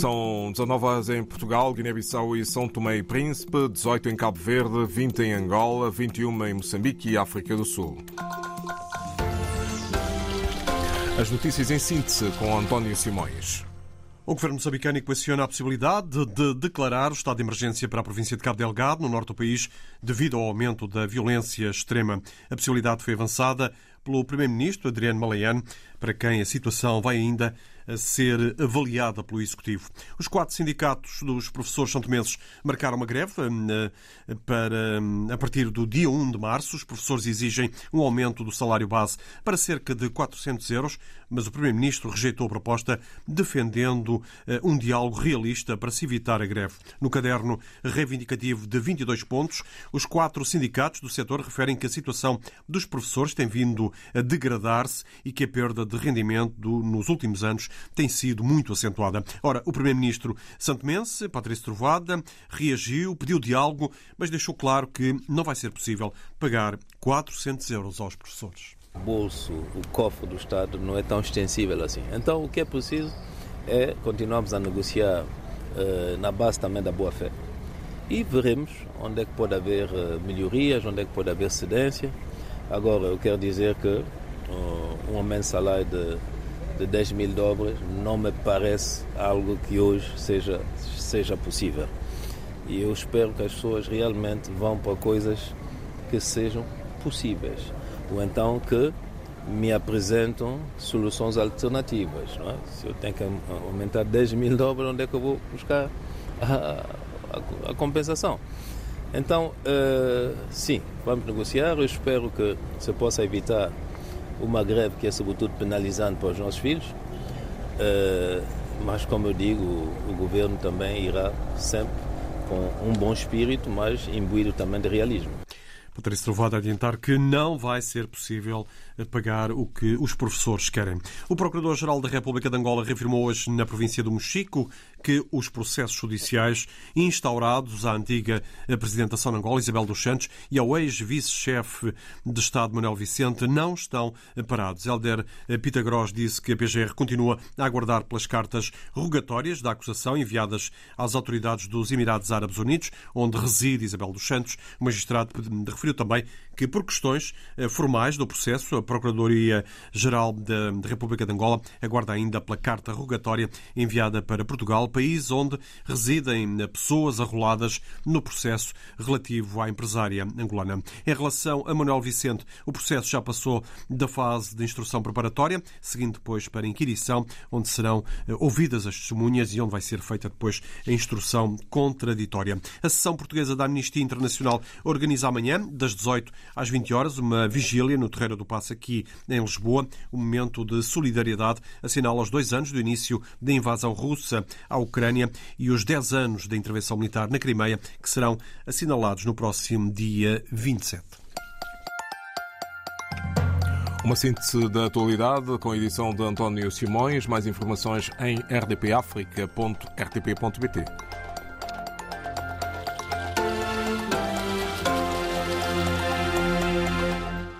São 19 horas em Portugal, Guiné-Bissau e São Tomé e Príncipe, 18 em Cabo Verde, 20 em Angola, 21 em Moçambique e África do Sul. As notícias em síntese com António Simões. O governo moçambicano equaciona a possibilidade de declarar o estado de emergência para a província de Cabo Delgado, no norte do país, devido ao aumento da violência extrema. A possibilidade foi avançada pelo primeiro-ministro Adriano Malayane, para quem a situação vai ainda a ser avaliada pelo Executivo. Os quatro sindicatos dos professores santomenses marcaram uma greve eh, para, a partir do dia 1 de março. Os professores exigem um aumento do salário base para cerca de 400 euros, mas o Primeiro-Ministro rejeitou a proposta, defendendo eh, um diálogo realista para se evitar a greve. No caderno reivindicativo de 22 pontos, os quatro sindicatos do setor referem que a situação dos professores tem vindo a degradar-se e que a perda de rendimento nos últimos anos tem sido muito acentuada. Ora, o Primeiro-Ministro santomense, Patrício Trovada, reagiu, pediu diálogo, mas deixou claro que não vai ser possível pagar 400 euros aos professores. O bolso, o cofre do Estado não é tão extensível assim. Então, o que é preciso é continuarmos a negociar uh, na base também da boa-fé. E veremos onde é que pode haver uh, melhorias, onde é que pode haver cedência. Agora, eu quero dizer que uh, um aumento de salário de de 10 mil dobras não me parece algo que hoje seja, seja possível. E eu espero que as pessoas realmente vão para coisas que sejam possíveis. Ou então que me apresentam soluções alternativas. É? Se eu tenho que aumentar 10 mil dobras, onde é que eu vou buscar a, a, a compensação? Então, uh, sim, vamos negociar. Eu espero que se possa evitar uma greve que é sobretudo penalizante para os nossos filhos, uh, mas como eu digo, o, governo também irá sempre com um bom espírito, mas imbuído também de realismo. Patrícia Trovado adiantar que não vai ser possível pagar o que os professores querem. O Procurador-Geral da República de Angola reafirmou hoje na província do Mochico que os processos judiciais instaurados à antiga Presidente da São Angola, Isabel dos Santos, e ao ex-vice-chefe de Estado, Manuel Vicente, não estão parados. Helder Pitagros disse que a PGR continua a aguardar pelas cartas rogatórias da acusação enviadas às autoridades dos Emirados Árabes Unidos, onde reside Isabel dos Santos. O magistrado referiu também que, por questões eh, formais do processo, a Procuradoria-Geral da República de Angola aguarda ainda pela carta rogatória enviada para Portugal, país onde residem pessoas arroladas no processo relativo à empresária angolana. Em relação a Manuel Vicente, o processo já passou da fase de instrução preparatória, seguindo depois para inquirição, onde serão eh, ouvidas as testemunhas e onde vai ser feita depois a instrução contraditória. A sessão portuguesa da Amnistia Internacional organiza amanhã, das 18 às 20 horas, uma vigília no Terreiro do Passo aqui em Lisboa. O momento de solidariedade assinala os dois anos do início da invasão russa à Ucrânia e os 10 anos da intervenção militar na Crimeia, que serão assinalados no próximo dia 27. Uma síntese da atualidade com a edição de António Simões. Mais informações em rdpafrica.rtp.bt.